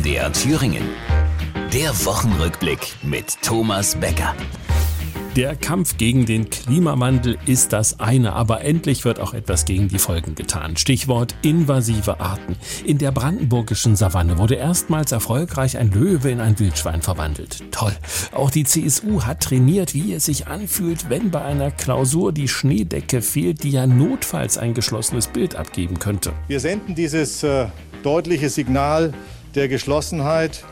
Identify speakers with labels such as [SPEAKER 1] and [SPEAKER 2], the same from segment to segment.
[SPEAKER 1] MDR Thüringen. Der Wochenrückblick mit Thomas Becker.
[SPEAKER 2] Der Kampf gegen den Klimawandel ist das eine, aber endlich wird auch etwas gegen die Folgen getan. Stichwort invasive Arten. In der brandenburgischen Savanne wurde erstmals erfolgreich ein Löwe in ein Wildschwein verwandelt. Toll. Auch die CSU hat trainiert, wie es sich anfühlt, wenn bei einer Klausur die Schneedecke fehlt, die ja notfalls ein geschlossenes Bild abgeben könnte.
[SPEAKER 3] Wir senden dieses äh, deutliche Signal der Geschlossenheit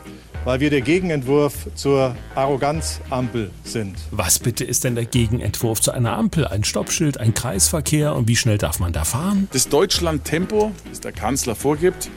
[SPEAKER 3] weil wir der Gegenentwurf zur Arroganzampel sind.
[SPEAKER 2] Was bitte ist denn der Gegenentwurf zu einer Ampel? Ein Stoppschild, ein Kreisverkehr und wie schnell darf man da fahren?
[SPEAKER 4] Das Deutschland-Tempo, das der Kanzler vorgibt,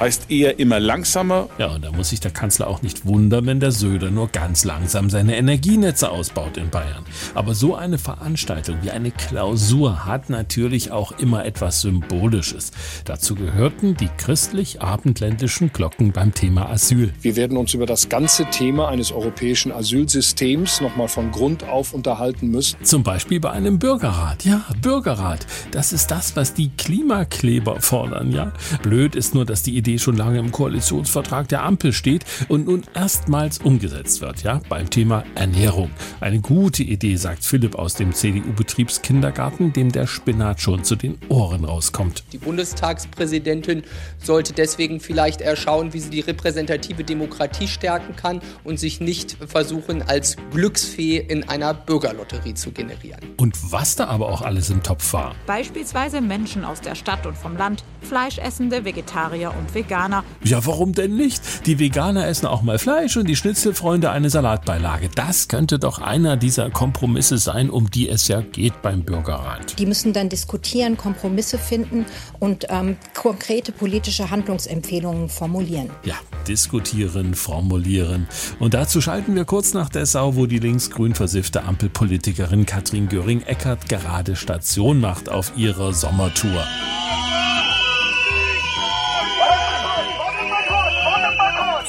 [SPEAKER 4] heißt eher immer langsamer.
[SPEAKER 2] Ja, und da muss sich der Kanzler auch nicht wundern, wenn der Söder nur ganz langsam seine Energienetze ausbaut in Bayern. Aber so eine Veranstaltung wie eine Klausur hat natürlich auch immer etwas Symbolisches. Dazu gehörten die christlich-abendländischen Glocken beim Thema Asyl.
[SPEAKER 5] Wir werden uns über das ganze Thema eines europäischen Asylsystems nochmal von Grund auf unterhalten müssen.
[SPEAKER 2] Zum Beispiel bei einem Bürgerrat. Ja, Bürgerrat. Das ist das, was die Klimakleber fordern, ja. Blöd ist nur, dass die Idee Idee schon lange im Koalitionsvertrag der Ampel steht und nun erstmals umgesetzt wird, ja, beim Thema Ernährung. Eine gute Idee, sagt Philipp aus dem CDU-Betriebskindergarten, dem der Spinat schon zu den Ohren rauskommt.
[SPEAKER 6] Die Bundestagspräsidentin sollte deswegen vielleicht erschauen, wie sie die repräsentative Demokratie stärken kann und sich nicht versuchen, als Glücksfee in einer Bürgerlotterie zu generieren.
[SPEAKER 2] Und was da aber auch alles im Topf war.
[SPEAKER 7] Beispielsweise Menschen aus der Stadt und vom Land, Fleischessende, Vegetarier und Veganer.
[SPEAKER 2] Ja, warum denn nicht? Die Veganer essen auch mal Fleisch und die Schnitzelfreunde eine Salatbeilage. Das könnte doch einer dieser Kompromisse sein, um die es ja geht beim Bürgerrat.
[SPEAKER 8] Die müssen dann diskutieren, Kompromisse finden und ähm, konkrete politische Handlungsempfehlungen formulieren.
[SPEAKER 2] Ja, diskutieren, formulieren. Und dazu schalten wir kurz nach Dessau, wo die linksgrün versiffte Ampelpolitikerin Katrin Göring-Eckert gerade Station macht auf ihrer Sommertour.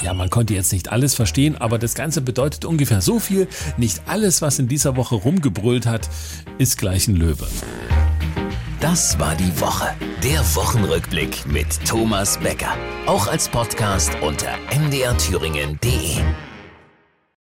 [SPEAKER 2] Ja, man konnte jetzt nicht alles verstehen, aber das Ganze bedeutet ungefähr so viel. Nicht alles, was in dieser Woche rumgebrüllt hat, ist gleich ein Löwe.
[SPEAKER 1] Das war die Woche. Der Wochenrückblick mit Thomas Becker. Auch als Podcast unter mdrthüringen.de.